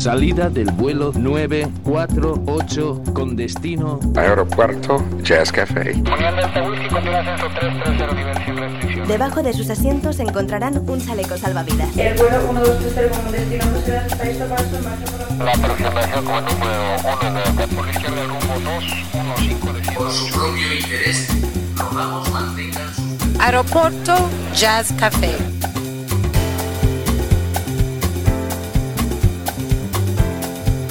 Salida del vuelo 948 con destino Aeropuerto Jazz Café. Debajo de sus asientos encontrarán un chaleco salvavidas. El vuelo 1230 con destino La aproximación como número 1 de por la izquierda rumbo 215 Por su propio interés, rogamos mantengan su... Aeropuerto Jazz Café.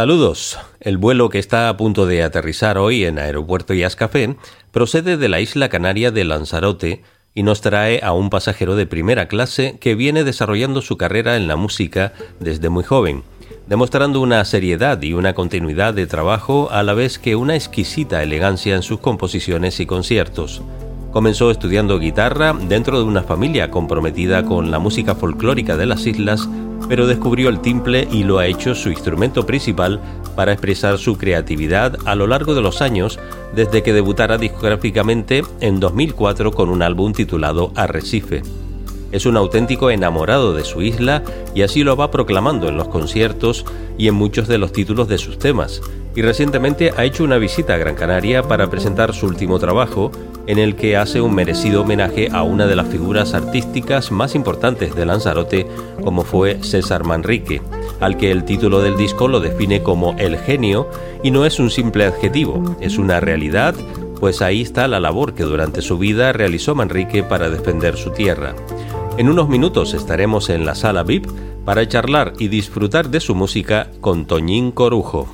Saludos. El vuelo que está a punto de aterrizar hoy en Aeropuerto Café procede de la isla canaria de Lanzarote y nos trae a un pasajero de primera clase que viene desarrollando su carrera en la música desde muy joven, demostrando una seriedad y una continuidad de trabajo a la vez que una exquisita elegancia en sus composiciones y conciertos. Comenzó estudiando guitarra dentro de una familia comprometida con la música folclórica de las islas pero descubrió el timple y lo ha hecho su instrumento principal para expresar su creatividad a lo largo de los años desde que debutara discográficamente en 2004 con un álbum titulado Arrecife. Es un auténtico enamorado de su isla y así lo va proclamando en los conciertos y en muchos de los títulos de sus temas. Y recientemente ha hecho una visita a Gran Canaria para presentar su último trabajo, en el que hace un merecido homenaje a una de las figuras artísticas más importantes de Lanzarote, como fue César Manrique, al que el título del disco lo define como el genio y no es un simple adjetivo, es una realidad, pues ahí está la labor que durante su vida realizó Manrique para defender su tierra. En unos minutos estaremos en la sala VIP para charlar y disfrutar de su música con Toñín Corujo.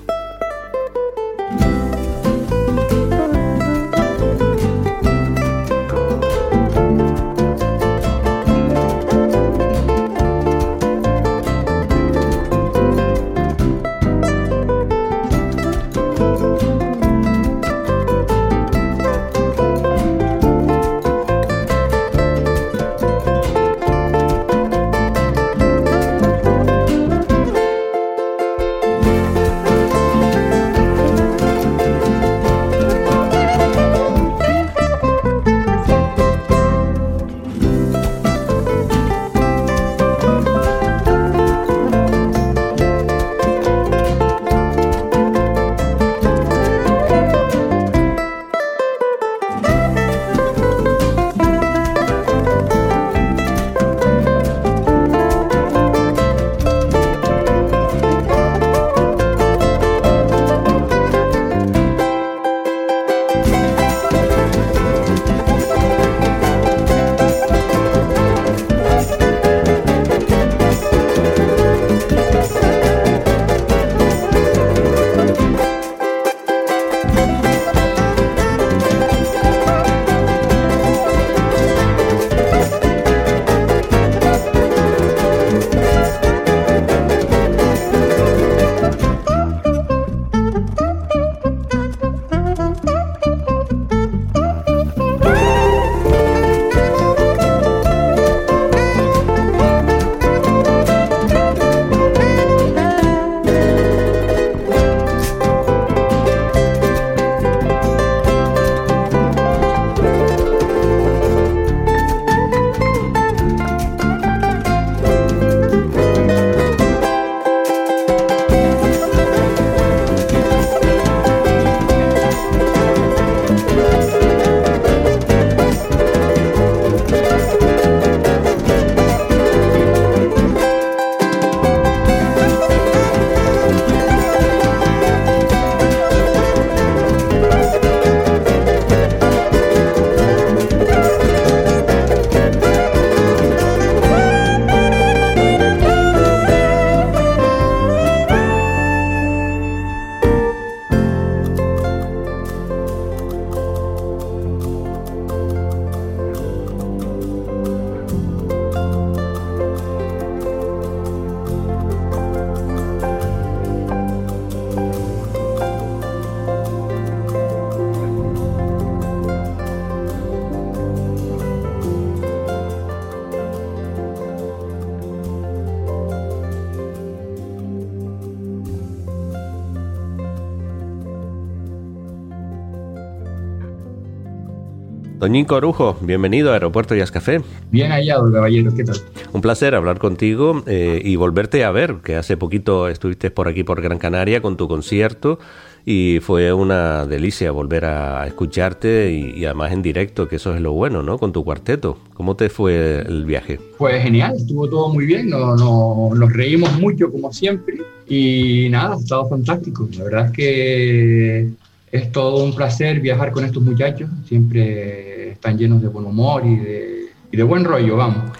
Doñín Corujo, bienvenido a Aeropuerto Jazz Café. Bien hallado, caballero, ¿qué tal? Un placer hablar contigo eh, y volverte a ver, que hace poquito estuviste por aquí por Gran Canaria con tu concierto y fue una delicia volver a escucharte y, además en directo, que eso es lo bueno, ¿no? Con tu cuarteto. ¿Cómo te fue el viaje? Pues genial, estuvo todo muy bien, no, no, nos reímos mucho como siempre y nada, ha estado fantástico. La verdad es que es todo un placer viajar con estos muchachos, siempre están llenos de buen humor y de, y de buen rollo, vamos.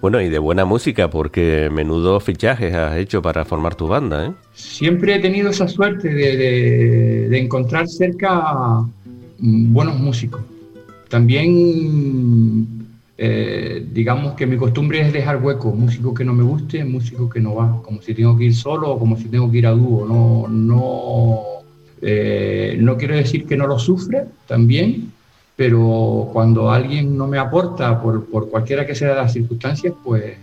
Bueno, y de buena música, porque menudo fichajes has hecho para formar tu banda, ¿eh? Siempre he tenido esa suerte de, de, encontrar cerca mm, buenos músicos. También, eh, digamos que mi costumbre es dejar hueco, músico que no me guste, músico que no va, como si tengo que ir solo o como si tengo que ir a dúo, no, no eh, no quiero decir que no lo sufre también, pero cuando alguien no me aporta por, por cualquiera que sea las circunstancias, pues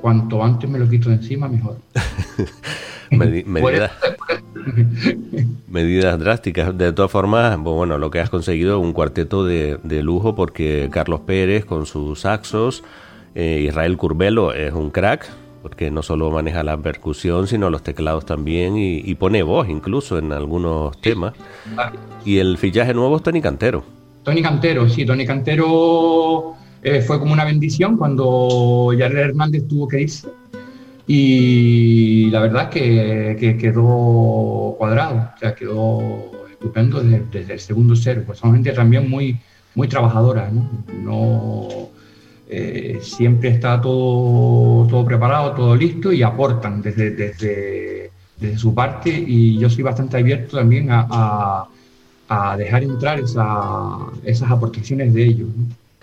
cuanto antes me lo quito de encima, mejor. medidas, drásticas. De todas formas, bueno, lo que has conseguido es un cuarteto de, de lujo porque Carlos Pérez con sus saxos, Eh, Israel Curbelo es un crack, porque no solo maneja la percusión, sino los teclados también y, pone voz incluso en algunos temas. Y el fichaje nuevo es Tony Cantero. Tony Cantero, sí, Tony Cantero eh, fue como una bendición cuando Yarel Hernández tuvo que irse. Y la verdad es que, quedó cuadrado, o sea, quedó estupendo desde, el segundo cero. Pues son gente también muy, muy trabajadora, ¿no? no eh, siempre está todo, todo preparado, todo listo y aportan desde, desde, desde su parte y yo soy bastante abierto también a, a, dejar entrar esa, esas aportaciones de ellos.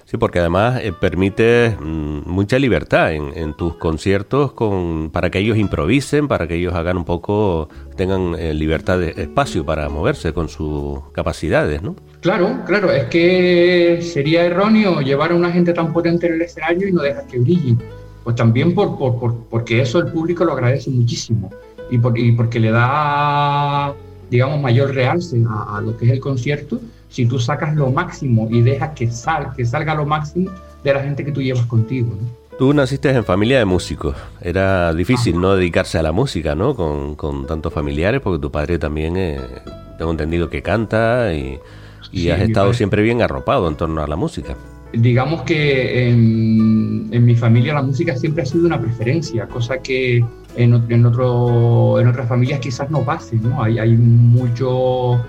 Sí, porque además eh, permite mm, mucha libertad en, tus conciertos con, para que ellos improvisen, para que ellos hagan un poco, tengan eh, libertad de espacio para moverse con sus capacidades, ¿no? Claro, claro, es que sería erróneo llevar a una gente tan potente en el escenario y no dejar que brille. Pues también por, por, porque eso el público lo agradece muchísimo y, y porque le da, digamos, mayor realce a, a lo que es el concierto si tú sacas lo máximo y dejas que, sal, que salga lo máximo de la gente que tú llevas contigo. Tú naciste en familia de músicos. Era difícil no dedicarse a la música, ¿no? Con, con tantos familiares, porque tu padre también, eh, tengo entendido que canta y, has estado siempre bien arropado en torno a la música. Digamos que en, en, mi familia la música siempre ha sido una preferencia, cosa que en, en, otro, en otras familias quizás no pase, ¿no? Hay, hay mucho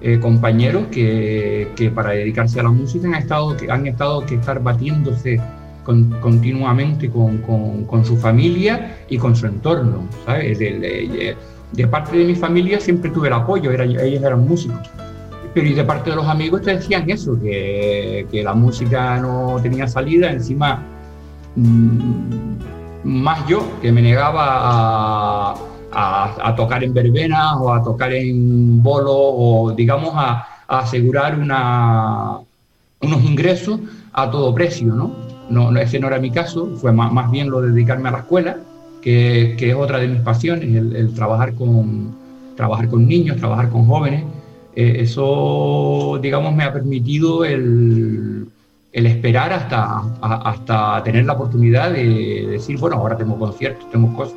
eh, compañeros que, que, para dedicarse a la música han estado que, han estado que estar batiéndose continuamente con, con, con, su familia y con su entorno. ¿sabes? De, de, parte de mi familia siempre tuve el apoyo, era, ellos eran músicos. Pero y de parte de los amigos te decían eso, que, que la música no tenía salida, encima mmm, más yo, que me negaba a tocar en verbenas o a tocar en bolo o digamos a, asegurar unos ingresos a todo precio, ¿no? No, ese no era mi caso, fue más, más bien lo de dedicarme a la escuela, que, que es otra de mis pasiones, el, trabajar, con, trabajar con niños, trabajar con jóvenes. Eh, eso, digamos, me ha permitido el, el esperar hasta, hasta tener la oportunidad de decir, bueno, ahora tengo conciertos, tengo cosas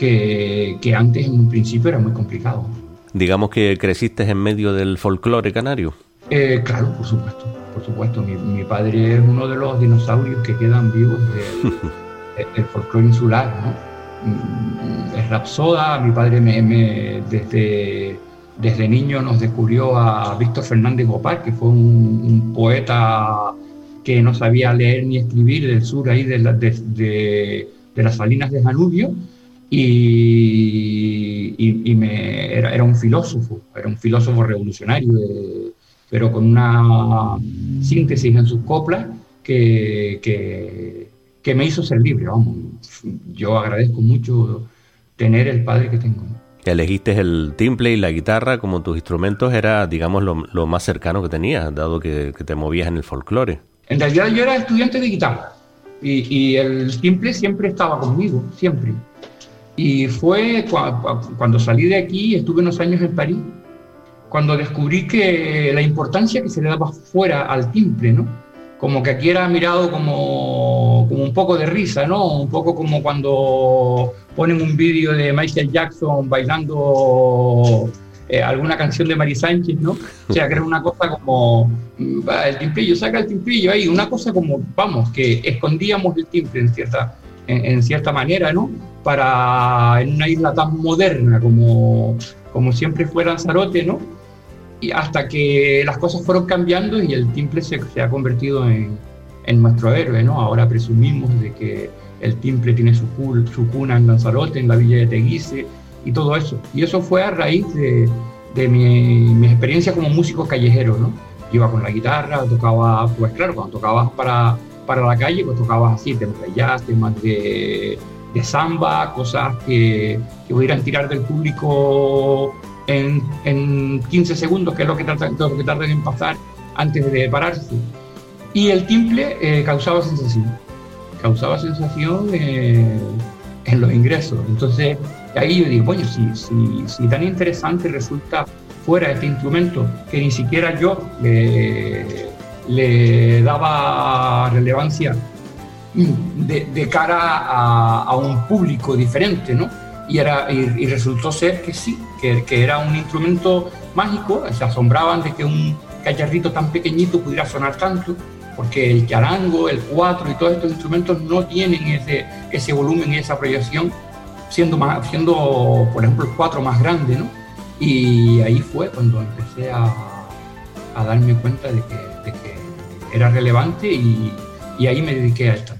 que, antes en un principio era muy complicado. Digamos que creciste en medio del folclore canario. Eh, claro, por supuesto, por supuesto. Mi, padre es uno de los dinosaurios que quedan vivos del, folclore insular, ¿no? Mm, es rapsoda, mi padre me, desde, desde niño nos descubrió a Víctor Fernández Gopar, que fue un, poeta que no sabía leer ni escribir del sur ahí de, las salinas de Janubio y, era, un filósofo, era un filósofo revolucionario, pero con una síntesis en sus coplas que, que, que, me hizo ser libre. Vamos. Yo agradezco mucho tener el padre que tengo. Elegiste el timple y la guitarra como tus instrumentos, era, digamos, lo, lo más cercano que tenías, dado que, que, te movías en el folclore. En realidad yo era estudiante de guitarra y, y el timple siempre estaba conmigo, siempre. Y fue cuando salí de aquí, estuve unos años en París, cuando descubrí que la importancia que se le daba fuera al timple, ¿no? Como que aquí era mirado como, como un poco de risa, ¿no? Un poco como cuando ponen un vídeo de Michael Jackson bailando eh, alguna canción de Mari Sánchez, ¿no? O sea, que era una cosa como, el timplillo, saca el timplillo ahí, una cosa como, vamos, que escondíamos el timple en cierta, en cierta manera, ¿no? para en una isla tan moderna como, como siempre fue Lanzarote, ¿no? Y hasta que las cosas fueron cambiando y el timple se, ha convertido en, en, nuestro héroe, ¿no? Ahora presumimos de que el timple tiene su, su cuna en Lanzarote, en la villa de Teguise y todo eso. Y eso fue a raíz de, de mi, mi, experiencia como músico callejero, ¿no? Iba con la guitarra, tocaba, pues claro, cuando tocabas para, para la calle, pues tocabas así, temas de jazz, temas de de samba, cosas que, que pudieran tirar del público en, en 15 segundos, que es lo que, tardan, lo que tardan en pasar antes de pararse. Y el timple eh, causaba sensación, causaba sensación eh, en los ingresos. Entonces, ahí yo digo, bueno, si, si, si tan interesante resulta fuera este instrumento que ni siquiera yo le, le daba relevancia de, cara a, un público diferente, ¿no? Y, era, y, resultó ser que sí, que, era un instrumento mágico, se asombraban de que un cacharrito tan pequeñito pudiera sonar tanto, porque el charango, el cuatro y todos estos instrumentos no tienen ese, ese volumen y esa proyección, siendo, más, siendo, por ejemplo, el cuatro más grande, ¿no? Y ahí fue cuando empecé a, a darme cuenta de que, de que, era relevante y, y ahí me dediqué a esto.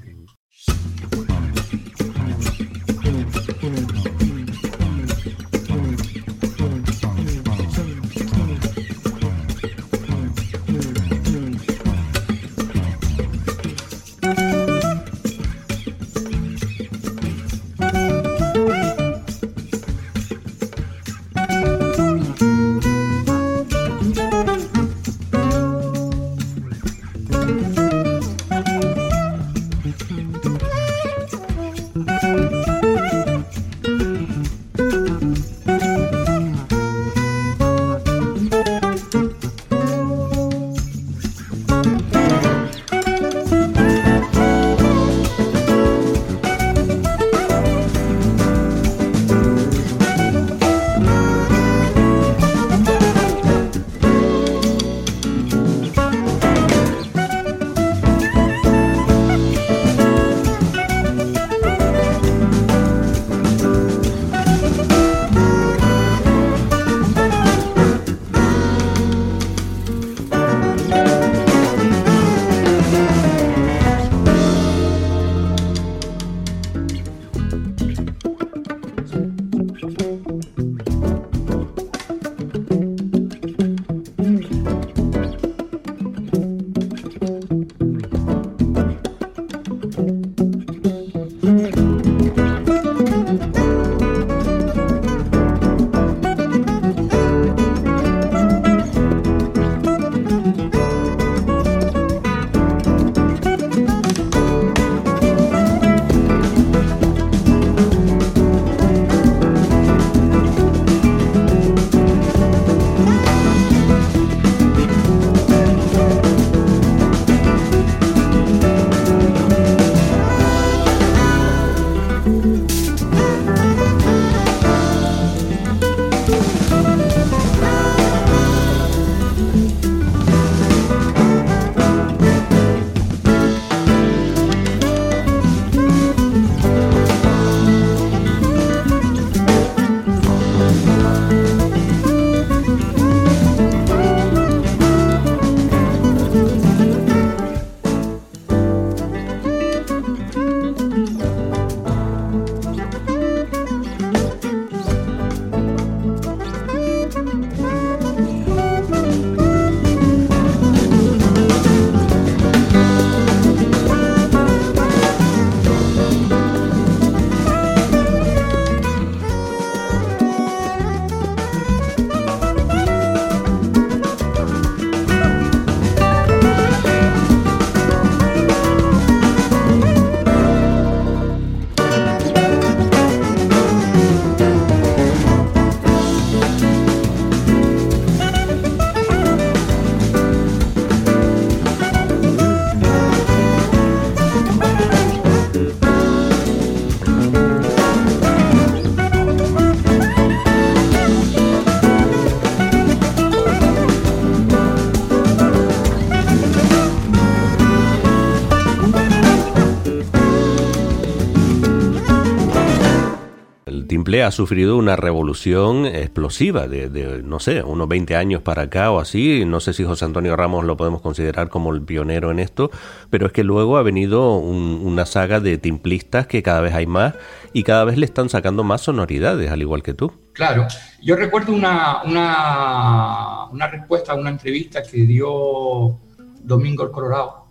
Ha sufrido una revolución explosiva de, no sé, unos 20 años para acá o así. No sé si José Antonio Ramos lo podemos considerar como el pionero en esto, pero es que luego ha venido una saga de timplistas que cada vez hay más y cada vez le están sacando más sonoridades, al igual que tú. Claro, yo recuerdo una, una, una respuesta a una entrevista que dio Domingo el Colorado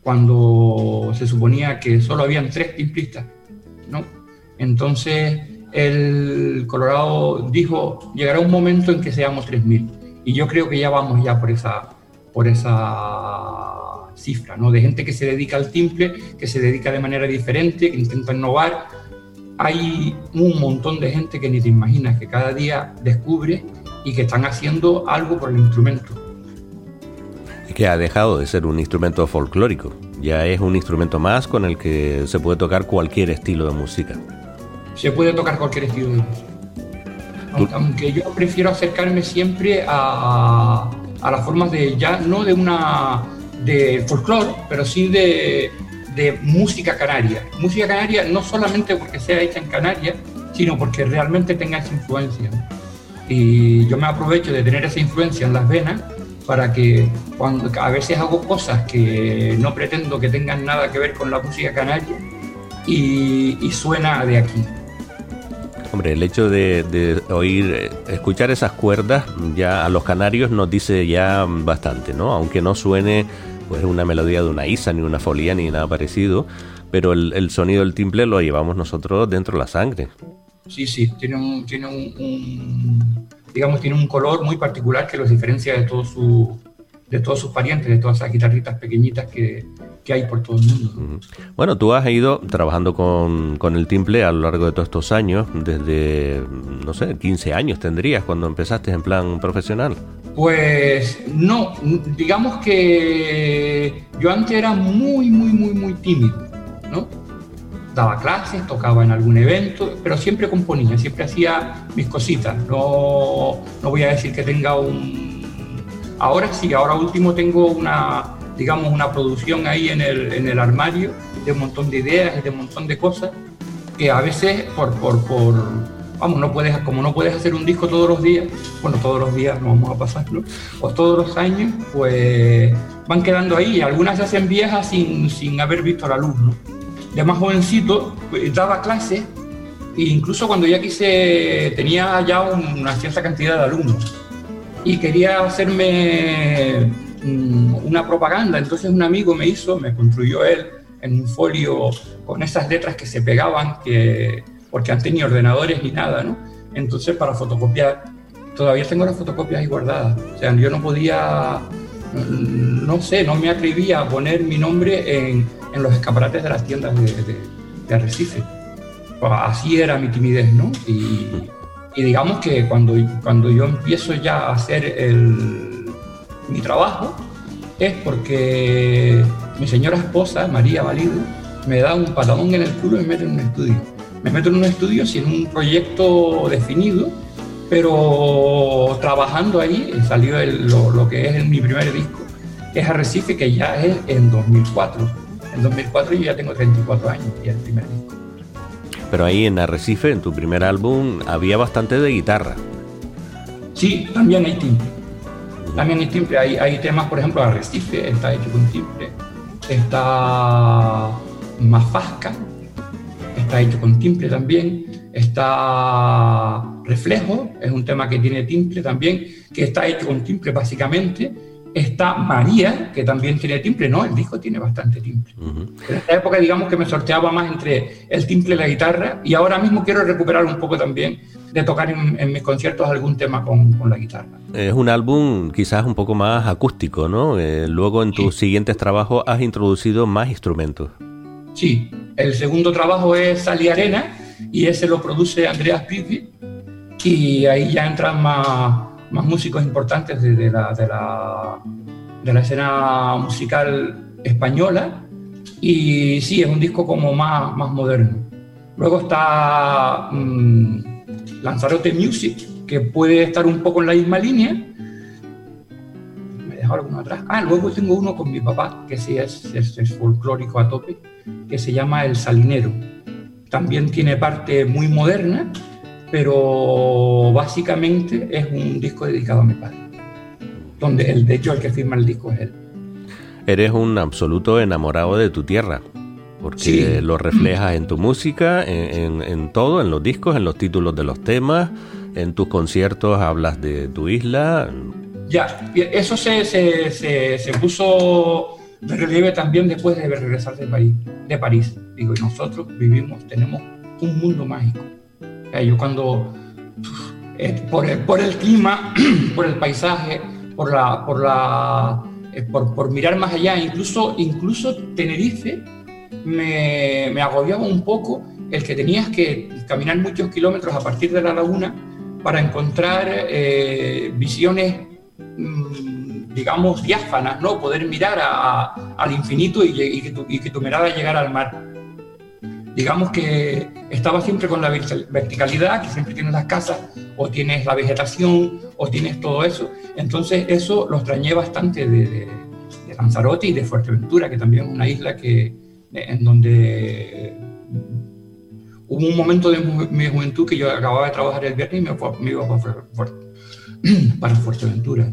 cuando se suponía que solo habían tres timplistas, ¿no? Entonces el Colorado dijo, llegará un momento en que seamos 3.000. Y yo creo que ya vamos ya por esa, por esa cifra, ¿no? De gente que se dedica al timple, que se dedica de manera diferente, que intenta innovar. Hay un montón de gente que ni te imaginas que cada día descubre y que están haciendo algo por el instrumento. Que ha dejado de ser un instrumento folclórico Ya es un instrumento más con el que se puede tocar cualquier estilo de música. Se puede tocar cualquier estilo de música. Aunque, aunque yo prefiero acercarme siempre a, a las formas de ya, no de una de folclore, pero sí de, de música canaria. Música canaria no solamente porque sea hecha en Canarias, sino porque realmente tenga esa influencia. Y yo me aprovecho de tener esa influencia en las venas para que cuando a veces hago cosas que no pretendo que tengan nada que ver con la música canaria y, y suena de aquí. Hombre, el hecho de, oír, escuchar esas cuerdas ya a los canarios nos dice ya bastante, ¿no? Aunque no suene pues una melodía de una isa, ni una folía, ni nada parecido, pero el, sonido del timple lo llevamos nosotros dentro de la sangre. Sí, sí, tiene un, tiene un, digamos, tiene un color muy particular que los diferencia de todos sus de todos sus parientes, de todas esas guitarritas pequeñitas que, que hay por todo el mundo. Bueno, tú has ido trabajando con, con, el timple a lo largo de todos estos años, desde, no sé, 15 años tendrías cuando empezaste en plan profesional. Pues no, digamos que yo antes era muy, muy, muy, muy tímido, ¿no? Daba clases, tocaba en algún evento, pero siempre componía, siempre hacía mis cositas. No, no voy a decir que tenga un... Ahora sí, ahora último tengo una, digamos, una producción ahí en el, en el armario de un montón de ideas y de un montón de cosas que a veces por, por, por vamos, no puedes, como no puedes hacer un disco todos los días, bueno, todos los días no vamos a pasarlo, o todos los años, pues van quedando ahí. Algunas se hacen viejas sin, sin haber visto la luz, ¿no? De más jovencito, pues, daba clases, e incluso cuando ya quise, tenía ya una cierta cantidad de alumnos, y quería hacerme una propaganda, entonces un amigo me hizo, me construyó él en un folio con esas letras que se pegaban, que porque antes ni ordenadores ni nada, ¿no? Entonces para fotocopiar, todavía tengo las fotocopias ahí guardadas. O sea, yo no podía, no sé, no me atrevía a poner mi nombre en, en los escaparates de las tiendas de, de, Arrecife. Así era mi timidez, ¿no? Y, y, digamos que cuando, cuando yo empiezo ya a hacer el, mi trabajo, es porque mi señora esposa, María Valido, me da un patadón en el culo y me mete en un estudio me meto en un estudio sin un proyecto definido, pero trabajando ahí salió el, lo, lo, que es mi primer disco, que es Arrecife, que ya es en 2004. En 2004 yo ya tengo 34 años y es el primer disco. Pero ahí en Arrecife, en tu primer álbum, había bastante de guitarra. Sí, también hay timbre. También hay timbre. Hay, hay temas, por ejemplo, Arrecife, está hecho con timbre. Está Mafasca, está hecho con timbre también, está Reflejo, es un tema que tiene timbre también, que está hecho con timbre básicamente, está María, que también tiene timbre, no, el disco tiene bastante timbre. Uh -huh. En esta época digamos que me sorteaba más entre el timbre y la guitarra, y ahora mismo quiero recuperar un poco también de tocar en, en mis conciertos algún tema con, con, la guitarra. Es un álbum quizás un poco más acústico, ¿no? Eh, luego en tus sí. siguientes trabajos has introducido más instrumentos. Sí, el segundo trabajo es Sal y Arena y ese lo produce Andreas Pipi y ahí ya entran más, más músicos importantes de, de, la, de, la, de la escena musical española y sí, es un disco como más, más moderno. Luego está mmm, Lanzarote Music, que puede estar un poco en la misma línea. Me he dejado alguno atrás. Ah, luego tengo uno con mi papá, que sí es, es, es folclórico a tope que se llama El Salinero. También tiene parte muy moderna, pero básicamente es un disco dedicado a mi padre, donde el, de hecho el que firma el disco es él. Eres un absoluto enamorado de tu tierra, porque sí. lo reflejas en tu música, en, en, en todo, en los discos, en los títulos de los temas, en tus conciertos hablas de tu isla. Ya, eso se, se, se, se puso de relieve también después de regresar de París. De París. Digo, y nosotros vivimos, tenemos un mundo mágico. Yo cuando, eh, por, el, por el clima, por el paisaje, por, la, por, la, eh, por, mirar más allá, incluso, incluso Tenerife me, agobiaba un poco el que tenías que caminar muchos kilómetros a partir de la laguna para encontrar eh, visiones mmm, digamos, diáfanas, ¿no? Poder mirar al infinito y, que tu, y que tu mirada llegara al mar digamos que estaba siempre con la verticalidad, que siempre tienes las casas, o tienes la vegetación, o tienes todo eso. Entonces eso lo extrañé bastante de, Lanzarote y de Fuerteventura, que también es una isla que, en donde hubo un momento de mi juventud que yo acababa de trabajar el viernes y me, iba para, para Fuerteventura.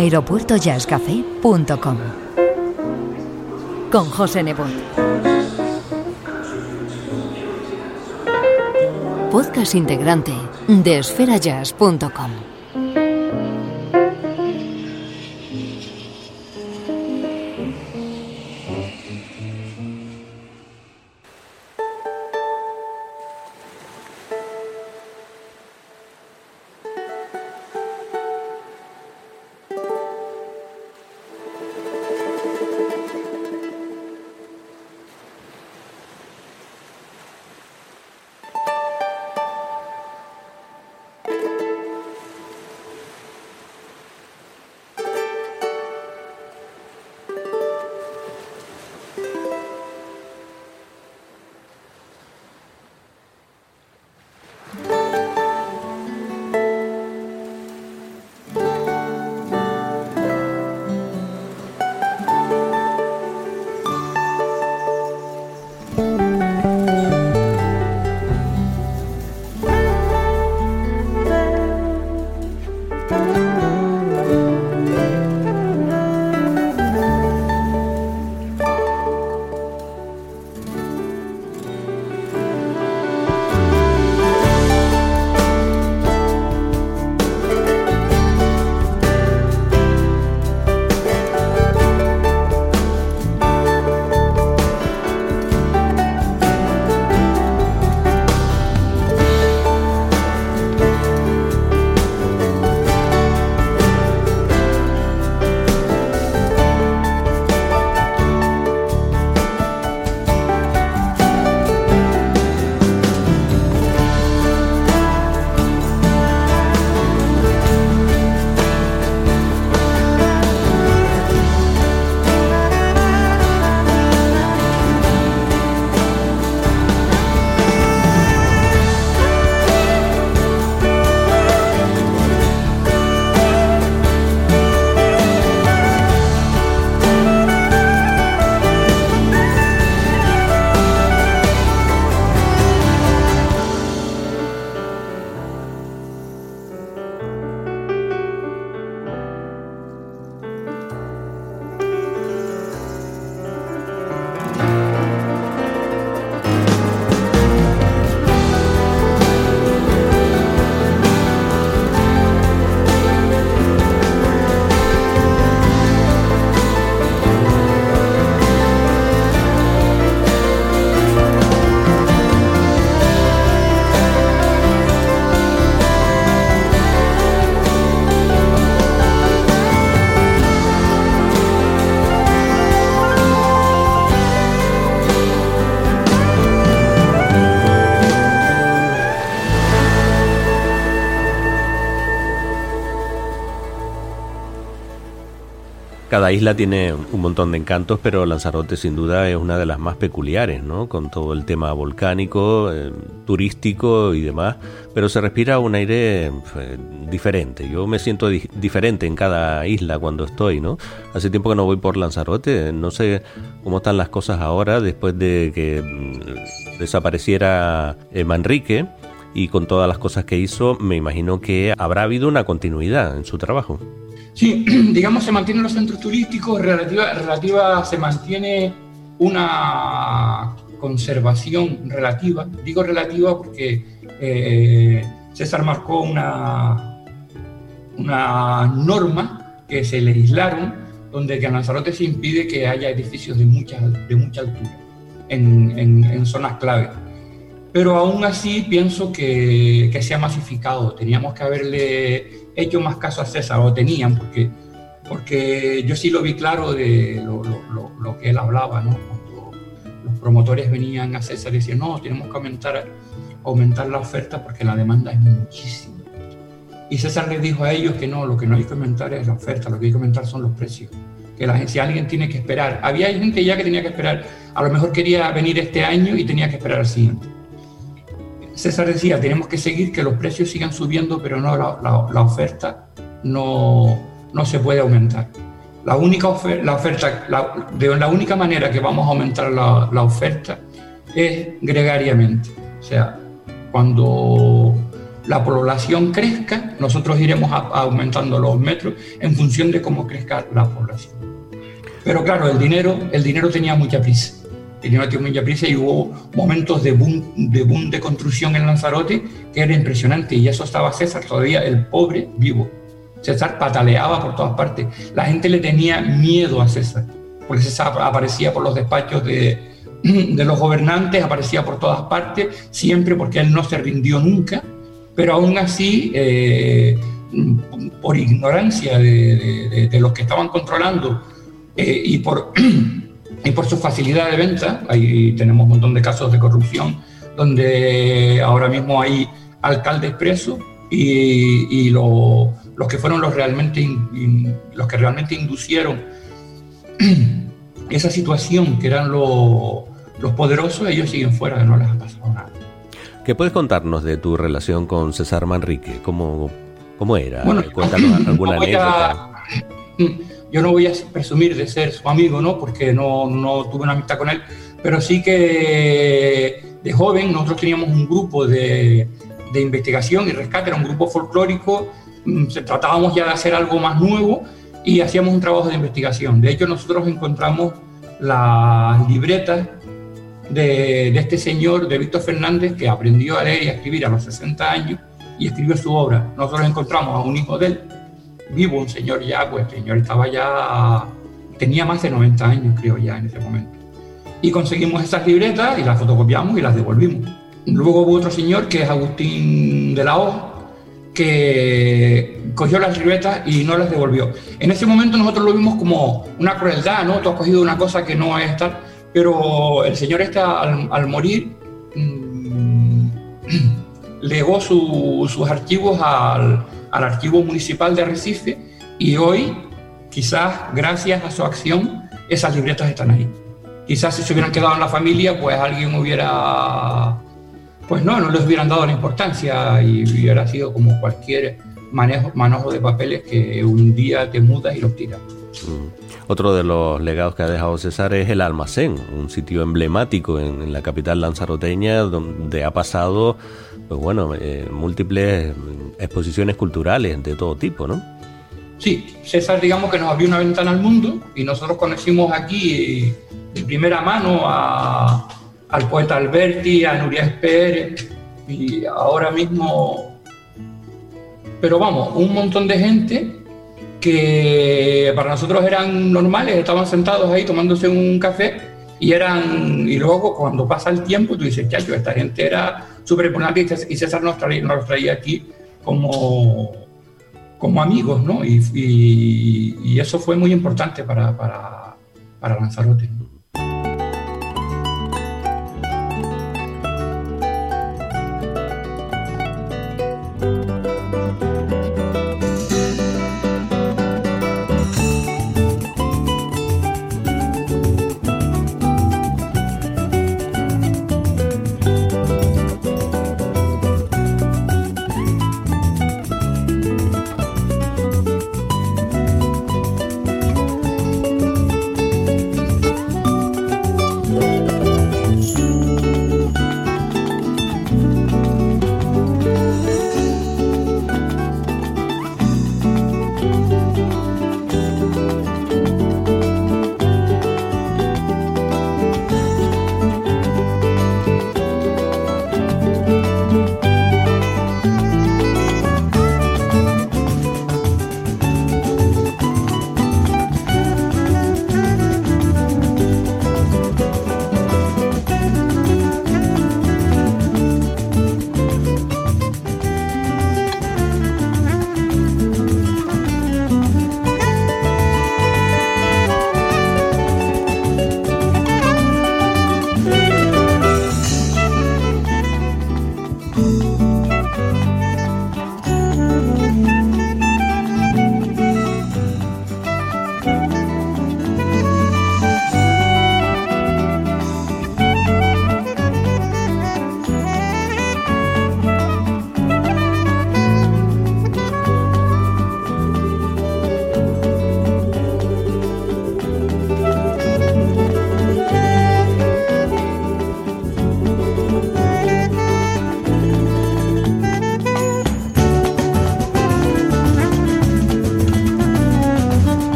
aeropuertojazzcafé.com con José Nebot. Podcast integrante de esferajazz.com. Cada isla tiene un montón de encantos, pero Lanzarote sin duda es una de las más peculiares, ¿no? Con todo el tema volcánico, eh, turístico y demás, pero se respira un aire eh, diferente. Yo me siento di diferente en cada isla cuando estoy, ¿no? Hace tiempo que no voy por Lanzarote, no sé cómo están las cosas ahora después de que mm, desapareciera eh, Manrique y con todas las cosas que hizo, me imagino que habrá habido una continuidad en su trabajo. Sí, digamos, se mantienen los centros turísticos, relativa, relativa se mantiene una conservación relativa. Digo relativa porque eh, César marcó una, una norma que se legislaron donde que en Lanzarote se impide que haya edificios de mucha, de mucha altura en, en zonas clave. Pero aún así pienso que, que se ha masificado. Teníamos que haberle hecho más caso a César, o tenían, porque, porque yo sí lo vi claro de lo, lo, lo que él hablaba, ¿no? Cuando los promotores venían a César y decían, no, tenemos que aumentar, aumentar la oferta porque la demanda es muchísima. Y César les dijo a ellos que no, lo que no hay que aumentar es la oferta, lo que hay que aumentar son los precios. Que la, si alguien tiene que esperar, había gente ya que tenía que esperar, a lo mejor quería venir este año y tenía que esperar al siguiente. César decía, tenemos que seguir que los precios sigan subiendo, pero no la, oferta no, no, se puede aumentar. La única, la oferta, de la única manera que vamos a aumentar la, oferta es gregariamente. O sea, cuando la población crezca, nosotros iremos a aumentando los metros en función de cómo crezca la población. Pero claro, el dinero, el dinero tenía mucha prisa tenía mucha prisa y hubo momentos de boom, de construcción en Lanzarote que era impresionante y eso estaba César todavía, el pobre, vivo. César pataleaba por todas partes. La gente le tenía miedo a César, porque César aparecía por los despachos de, de los gobernantes, aparecía por todas partes, siempre porque él no se rindió nunca, pero aún así, eh, por ignorancia de, de, de, los que estaban controlando eh, y por y por su facilidad de venta, ahí tenemos un montón de casos de corrupción donde ahora mismo hay alcaldes presos y, y lo, los que fueron los, realmente, in, los que realmente inducieron esa situación, que eran lo, los poderosos, ellos siguen fuera, no les ha pasado nada. ¿Qué puedes contarnos de tu relación con César Manrique? ¿Cómo, cómo era? Bueno, Cuéntanos alguna anécdota. Yo no voy a presumir de ser su amigo, ¿no? Porque no, no tuve una amistad con él, pero sí que de joven nosotros teníamos un grupo de, de investigación y rescate, era un grupo folclórico, mm, tratábamos ya de hacer algo más nuevo y hacíamos un trabajo de investigación. De hecho, nosotros encontramos las libretas de, de, este señor, de Víctor Fernández, que aprendió a leer y a escribir a los 60 años y escribió su obra. Nosotros encontramos a un hijo de él, vivo, un señor ya, pues el señor estaba ya, tenía más de 90 años, creo ya en ese momento. Y conseguimos esas libretas y las fotocopiamos y las devolvimos. Luego hubo otro señor que es Agustín de la O, que cogió las libretas y no las devolvió. En ese momento nosotros lo vimos como una crueldad, ¿no? Tú has cogido una cosa que no es tal, pero el señor está al, al morir mmm, legó su, sus archivos al, al archivo municipal de Arrecife y hoy, quizás gracias a su acción, esas libretas están ahí. Quizás si se hubieran quedado en la familia, pues alguien hubiera, pues no, no les hubieran dado la importancia y hubiera sido como cualquier manejo, manojo de papeles que un día te mudas y los tiras. Mm. Otro de los legados que ha dejado César es el almacén, un sitio emblemático en la capital lanzaroteña donde ha pasado, pues bueno, eh, múltiples exposiciones culturales de todo tipo, ¿no? Sí, César digamos que nos abrió una ventana al mundo y nosotros conocimos aquí de primera mano a, al poeta Alberti, a Nuria Pérez y ahora mismo, pero vamos, un montón de gente que para nosotros eran normales, estaban sentados ahí tomándose un café y eran y luego cuando pasa el tiempo tú dices, chacho, esta gente era súper importante y César nos traía, nos traía aquí como, como amigos, ¿no? Y, y, y, eso fue muy importante para, para, para Lanzarote.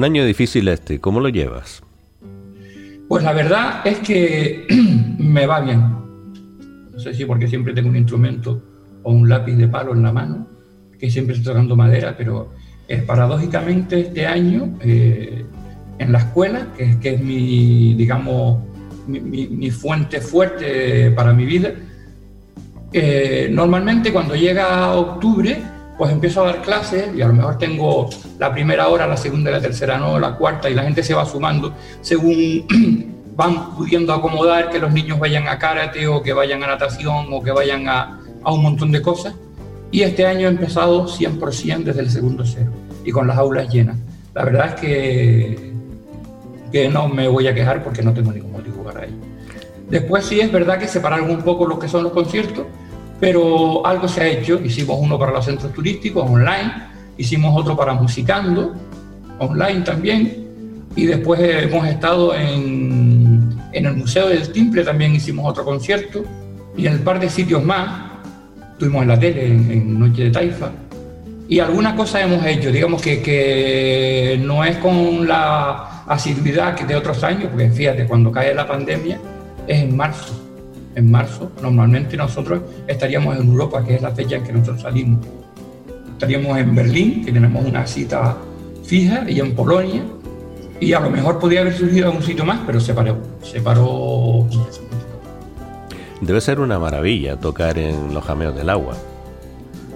Un año difícil este, ¿cómo lo llevas? Pues la verdad es que me va bien. No sé si porque siempre tengo un instrumento o un lápiz de palo en la mano, que siempre estoy tocando madera, pero eh, paradójicamente este año eh, en la escuela, que, es mi, digamos, mi, fuente fuerte para mi vida, eh, normalmente cuando llega octubre, pues empiezo a dar clases y a lo mejor tengo la primera hora, la segunda, la tercera, no, la cuarta y la gente se va sumando según van pudiendo acomodar que los niños vayan a karate o que vayan a natación o que vayan a, a un montón de cosas. Y este año he empezado 100% desde el segundo cero y con las aulas llenas. La verdad es que, que no me voy a quejar porque no tengo ningún motivo para ello. Después sí es verdad que separaron un poco lo que son los conciertos, pero algo se ha hecho. Hicimos uno para los centros turísticos online, hicimos otro para Musicando, online también, y después hemos estado en, en el Museo del Timple, también hicimos otro concierto, y en el par de sitios más, estuvimos en la tele, en, en Noche de Taifa, y alguna cosa hemos hecho, digamos que, que no es con la asiduidad que de otros años, porque fíjate, cuando cae la pandemia es en marzo. En marzo, normalmente nosotros estaríamos en Europa, que es la fecha en que nosotros salimos. Estaríamos en Berlín, que tenemos una cita fija, y en Polonia, y a lo mejor podría haber surgido algún sitio más, pero se paró. Se paró. Debe ser una maravilla tocar en los jameos del agua.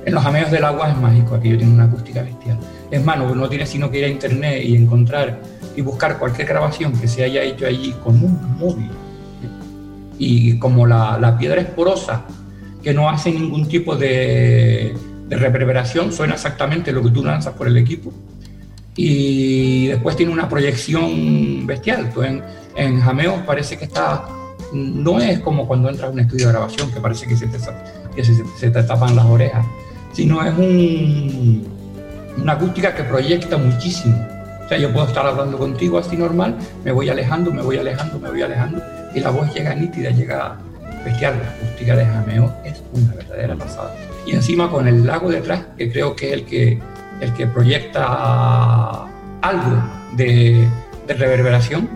En los jameos del agua es mágico, aquello tiene una acústica bestial. Es más, no, no tiene sino que ir a internet y encontrar y buscar cualquier grabación que se haya hecho allí con un móvil. Y como la, la piedra es porosa, que no hace ningún tipo de, de, reverberación, suena exactamente lo que tú lanzas por el equipo. Y después tiene una proyección bestial. Tú en, en jameos parece que está. No es como cuando entras a un estudio de grabación, que parece que se te, que se, se te tapan las orejas sino es un, una acústica que proyecta muchísimo. O sea, yo puedo estar hablando contigo así normal, me voy alejando, me voy alejando, me voy alejando, y la voz llega nítida, llega bestial. La acústica de Jameo es una verdadera pasada. Y encima con el lago detrás, que creo que es el que, el que proyecta algo de, de reverberación,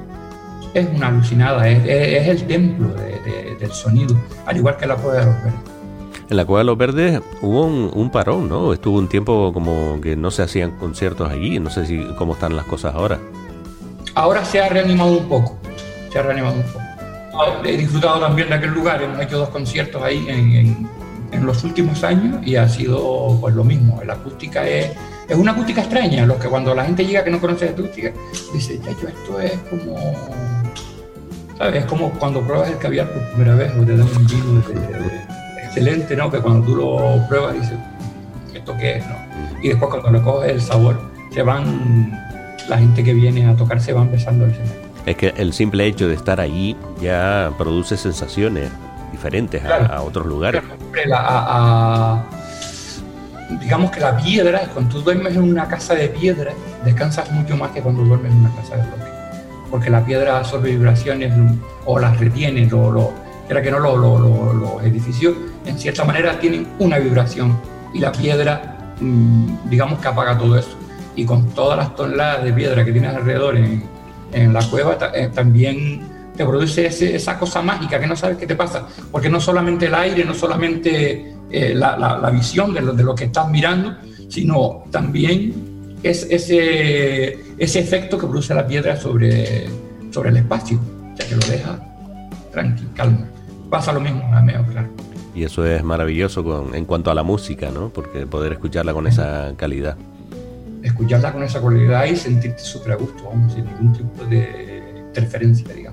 es una alucinada, es, es, es el templo de, de, del sonido, al igual que la Cueva de los Verdes. En la Cueva de los Verdes hubo un, un, parón, ¿no? Estuvo un tiempo como que no se hacían conciertos allí. No sé si cómo están las cosas ahora. Ahora se ha reanimado un poco. Se ha reanimado un poco. He disfrutado también de aquel lugar. Hemos hecho dos conciertos ahí en, los últimos años y ha sido pues lo mismo. La acústica es, es una acústica extraña. Lo que cuando la gente llega que no conoce la acústica dice, ya yo esto es como ¿sabes? Es como cuando pruebas el caviar por primera vez o te dan un vino de, de, excelente, ¿no? Que cuando tú lo pruebas dices, ¿esto qué es, no? Y después cuando le coges el sabor, se van, la gente que viene a tocar se van besando el cemento. Es que el simple hecho de estar allí ya produce sensaciones diferentes claro. a, a, otros lugares. A, a, digamos que la piedra, cuando tú duermes en una casa de piedra, descansas mucho más que cuando duermes en una casa de bloque. Porque la piedra absorbe vibraciones o las retiene, lo, lo, era que no lo, lo, los edificios en cierta manera tienen una vibración y la piedra mmm, digamos que apaga todo eso y con todas las toneladas de piedra que tienes alrededor en, en la cueva eh, también te produce ese, esa cosa mágica que no sabes qué te pasa porque no solamente el aire no solamente eh, la, visión de lo, que estás mirando sino también es ese, efecto que produce la piedra sobre, el espacio sea que lo deja tranquilo, calmo pasa lo mismo Meo, claro. Y eso es maravilloso en cuanto a la música, ¿no? Porque poder escucharla con esa calidad. Escucharla con esa calidad y sentirte súper a gusto, vamos, sin ningún tipo de interferencia, digamos.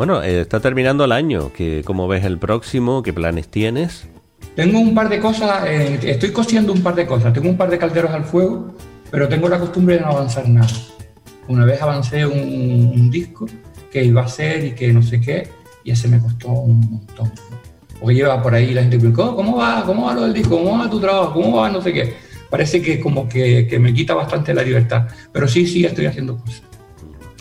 Bueno, eh, está terminando el año. ¿Qué, ¿Cómo ves el próximo? ¿Qué planes tienes? Tengo un par de cosas, eh, estoy cosiendo un par de cosas. Tengo un par de calderos al fuego, pero tengo la costumbre de no avanzar nada. Una vez avancé un, disco que iba a ser y que no sé qué, y ese me costó un montón. Porque lleva por ahí la gente, ¿cómo, cómo va? ¿Cómo va lo del disco? ¿Cómo va tu trabajo? ¿Cómo va no sé qué? Parece que como que, que me quita bastante la libertad. Pero sí, sí, estoy haciendo cosas.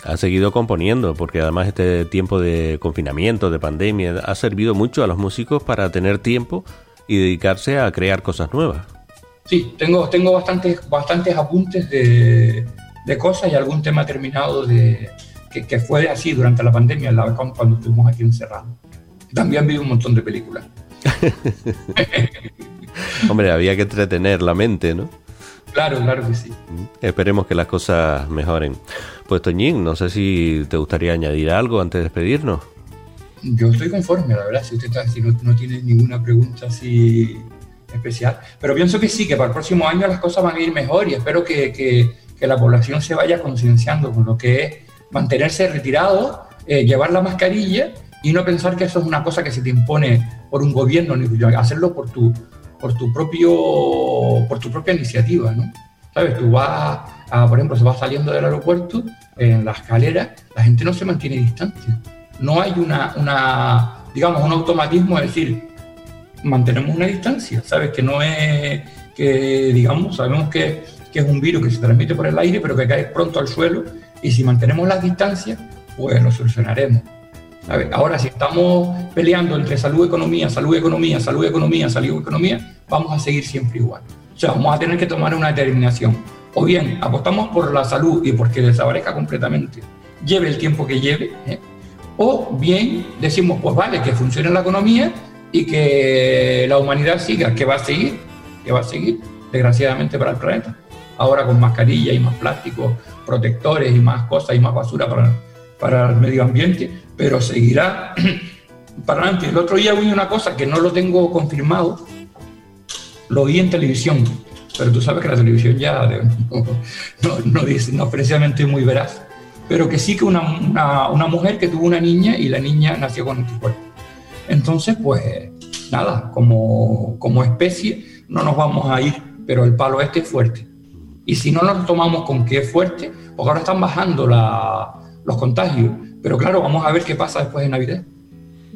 Ha seguido componiendo, porque además este tiempo de confinamiento, de pandemia, ha servido mucho a los músicos para tener tiempo y dedicarse a crear cosas nuevas. Sí, tengo, tengo bastantes, bastantes apuntes de, de cosas y algún tema terminado de, que, que, fue así durante la pandemia, la, cuando estuvimos aquí encerrados. También vi un montón de películas. Hombre, había que entretener la mente, ¿no? Claro, claro que sí. Esperemos que las cosas mejoren. Pues Toñín, no sé si te gustaría añadir algo antes de despedirnos. Yo estoy conforme, la verdad, si usted si no, no tiene ninguna pregunta así especial. Pero pienso que sí, que para el próximo año las cosas van a ir mejor y espero que, que, que la población se vaya concienciando con lo que es mantenerse retirado, eh, llevar la mascarilla y no pensar que eso es una cosa que se te impone por un gobierno, hacerlo por tu, por tu, propio, por tu propia iniciativa, ¿no? ¿Sabes? Tú vas, a, por ejemplo, se va saliendo del aeropuerto, en la escalera, la gente no se mantiene distante. No hay una, una digamos, un automatismo de decir, mantenemos una distancia, ¿sabes? Que no es, que digamos, sabemos que, que es un virus que se transmite por el aire, pero que cae pronto al suelo, y si mantenemos las distancias, pues lo solucionaremos. ¿sabes? Ahora, si estamos peleando entre salud, economía, salud, economía, salud, economía, salud, economía, vamos a seguir siempre igual. O sea, vamos a tener que tomar una determinación. O bien, apostamos por la salud y porque desaparezca completamente, lleve el tiempo que lleve, ¿eh? o bien decimos, pues vale, que funcione la economía y que la humanidad siga, que va a seguir, que va a seguir, desgraciadamente para el planeta. Ahora con mascarilla y más plástico, protectores y más cosas y más basura para, para el medio ambiente, pero seguirá para adelante. El otro día vi una cosa que no lo tengo confirmado, lo vi en televisión, pero tú sabes que la televisión ya no, no, no, dice, no precisamente muy veraz, pero que sí que una, una, una, mujer que tuvo una niña y la niña nació con anticuerpos. Entonces, pues nada, como, como especie no nos vamos a ir, pero el palo este es fuerte. Y si no nos tomamos con que es fuerte, porque ahora están bajando la, los contagios, pero claro, vamos a ver qué pasa después de Navidad,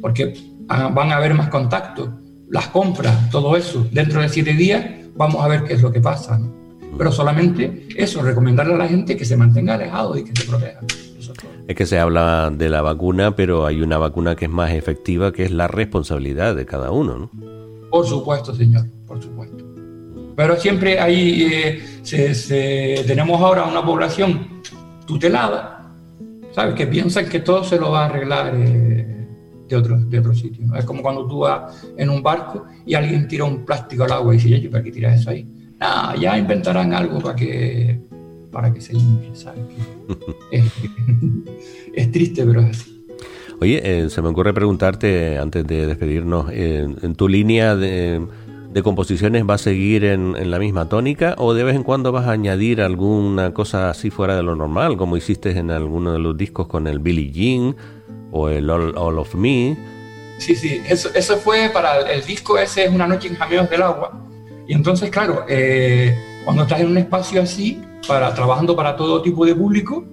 porque van a haber más contactos, las compras, todo eso. Dentro de siete días vamos a ver qué es lo que pasa. ¿no? Pero solamente eso, recomendarle a la gente que se mantenga alejado y que se proteja. Es, es que se habla de la vacuna, pero hay una vacuna que es más efectiva, que es la responsabilidad de cada uno. ¿no? Por supuesto, señor, por supuesto. Pero siempre hay, eh, se, se, tenemos ahora una población tutelada, ¿sabes? Que piensan que todo se lo va a arreglar eh, de, otro, de otro sitio. ¿no? Es como cuando tú vas en un barco y alguien tira un plástico al agua y dice, oye, ¿para qué tiras eso ahí? Nah, ya inventarán algo para que, para que se limpie, ¿sabes? es, es, triste, pero es así. Oye, eh, se me ocurre preguntarte, antes de despedirnos, eh, en tu línea de de composiciones va a seguir en, en, la misma tónica o de vez en cuando vas a añadir alguna cosa así fuera de lo normal, como hiciste en alguno de los discos con el Billie Jean o el All, All of Me? Sí, sí, eso, eso, fue para el, el, disco ese es Una noche en Jameos del Agua. Y entonces, claro, eh, cuando estás en un espacio así, para, trabajando para todo tipo de público,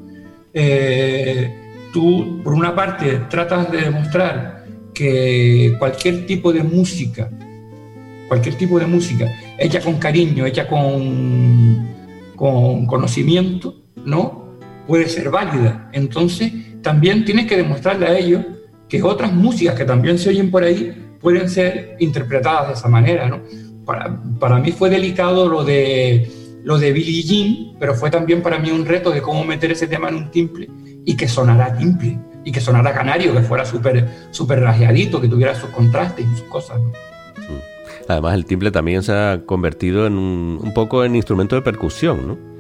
eh, tú, por una parte, tratas de demostrar que cualquier tipo de música cualquier tipo de música, hecha con cariño, hecha con, con conocimiento, ¿no? Puede ser válida. Entonces, también tienes que demostrarle a ellos que otras músicas que también se oyen por ahí pueden ser interpretadas de esa manera, ¿no? Para, para mí fue delicado lo de, lo de Billie Jean, pero fue también para mí un reto de cómo meter ese tema en un timple y que sonara timple, y que sonara canario, que fuera súper super rajeadito, que tuviera sus contrastes y sus cosas, ¿no? Además, el timbre también se ha convertido en un, un, poco en instrumento de percusión, ¿no?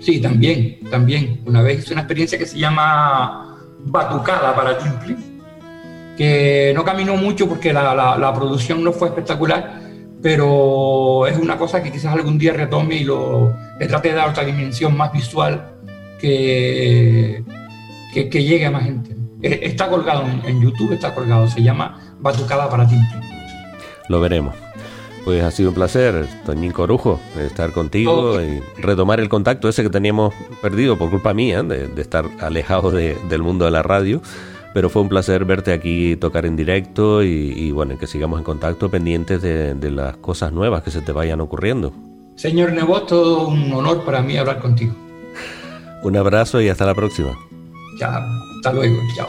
Sí, también, también. Una vez hice una experiencia que se llama batucada para timbre, que no caminó mucho porque la, la, producción no fue espectacular, pero es una cosa que quizás algún día retome y lo, le trate de dar otra dimensión más visual que, que, llegue a más gente. Eh, está colgado en, YouTube, está colgado, se llama Batucada para Tinte. Lo veremos. Pues ha sido un placer, Toñín Corujo, estar contigo y retomar el contacto ese que teníamos perdido por culpa mía, de, estar alejado del mundo de la radio. Pero fue un placer verte aquí tocar en directo y, bueno, que sigamos en contacto pendientes de, de, las cosas nuevas que se te vayan ocurriendo. Señor Nebot, todo un honor para mí hablar contigo. Un abrazo y hasta la próxima. Ya, hasta luego, chao.